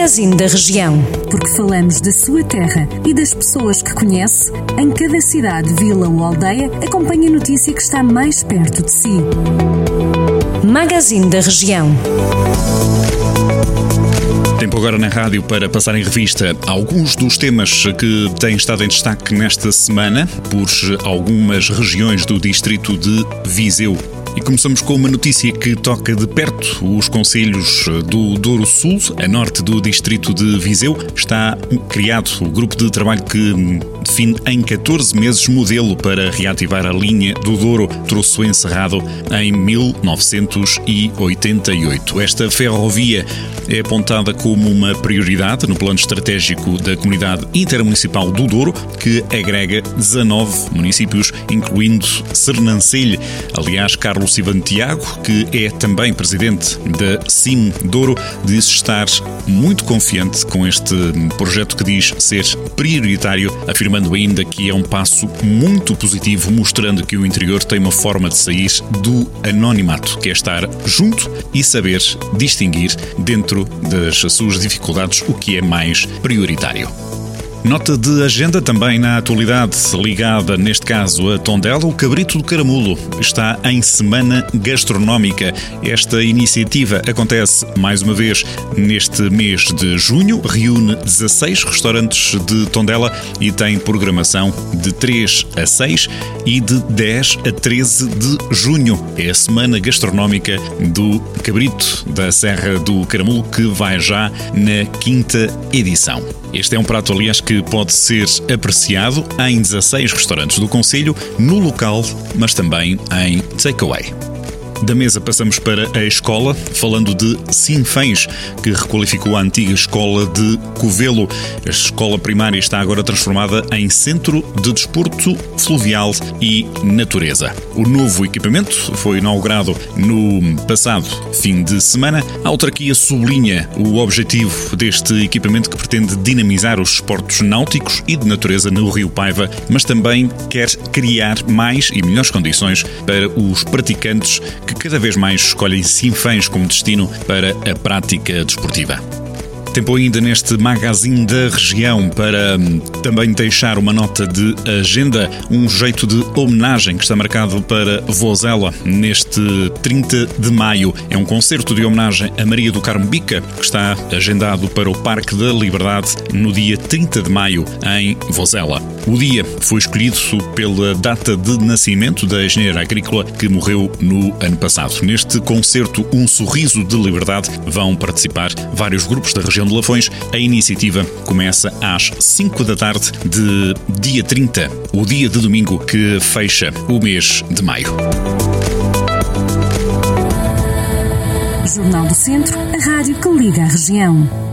Magazine da Região. Porque falamos da sua terra e das pessoas que conhece, em cada cidade, vila ou aldeia, acompanhe a notícia que está mais perto de si. Magazine da Região. Tempo agora na rádio para passar em revista alguns dos temas que têm estado em destaque nesta semana por algumas regiões do distrito de Viseu. E começamos com uma notícia que toca de perto os conselhos do Douro Sul, a norte do distrito de Viseu. Está criado o grupo de trabalho que define em 14 meses modelo para reativar a linha do Douro, troço encerrado em 1988. Esta ferrovia é apontada como uma prioridade no plano estratégico da Comunidade Intermunicipal do Douro, que agrega 19 municípios, incluindo Sernancelho. Aliás, Carlos Ivan Tiago, que é também presidente da CIM Douro, disse estar muito confiante com este projeto que diz ser prioritário, afirmando ainda que é um passo muito positivo, mostrando que o interior tem uma forma de sair do anonimato, que é estar junto e saber distinguir dentro das suas dificuldades o que é mais prioritário. Nota de agenda também na atualidade, ligada neste caso a Tondela, o Cabrito do Caramulo está em semana gastronómica. Esta iniciativa acontece mais uma vez neste mês de junho, reúne 16 restaurantes de Tondela e tem programação de 3 a 6 e de 10 a 13 de junho. É a semana gastronómica do Cabrito da Serra do Caramulo que vai já na quinta edição. Este é um prato, aliás, que pode ser apreciado em 16 restaurantes do Conselho, no local, mas também em takeaway. Da mesa passamos para a escola, falando de Sinfãs, que requalificou a antiga escola de Covelo. A escola primária está agora transformada em centro de desporto fluvial e natureza. O novo equipamento foi inaugurado no passado fim de semana. A autarquia sublinha o objetivo deste equipamento que pretende dinamizar os esportes náuticos e de natureza no Rio Paiva, mas também quer criar mais e melhores condições para os praticantes que cada vez mais escolhem Sinfãs como destino para a prática desportiva. Tempo ainda neste magazine da região para hum, também deixar uma nota de agenda, um jeito de homenagem que está marcado para Vozela neste 30 de maio. É um concerto de homenagem a Maria do Carmo Bica que está agendado para o Parque da Liberdade no dia 30 de maio em Vozela. O dia foi escolhido pela data de nascimento da engenheira agrícola que morreu no ano passado. Neste concerto Um Sorriso de Liberdade vão participar vários grupos da região região de Lafões. A iniciativa começa às 5 da tarde de dia 30, o dia de domingo que fecha o mês de maio. Jornal do Centro, a rádio que liga a região.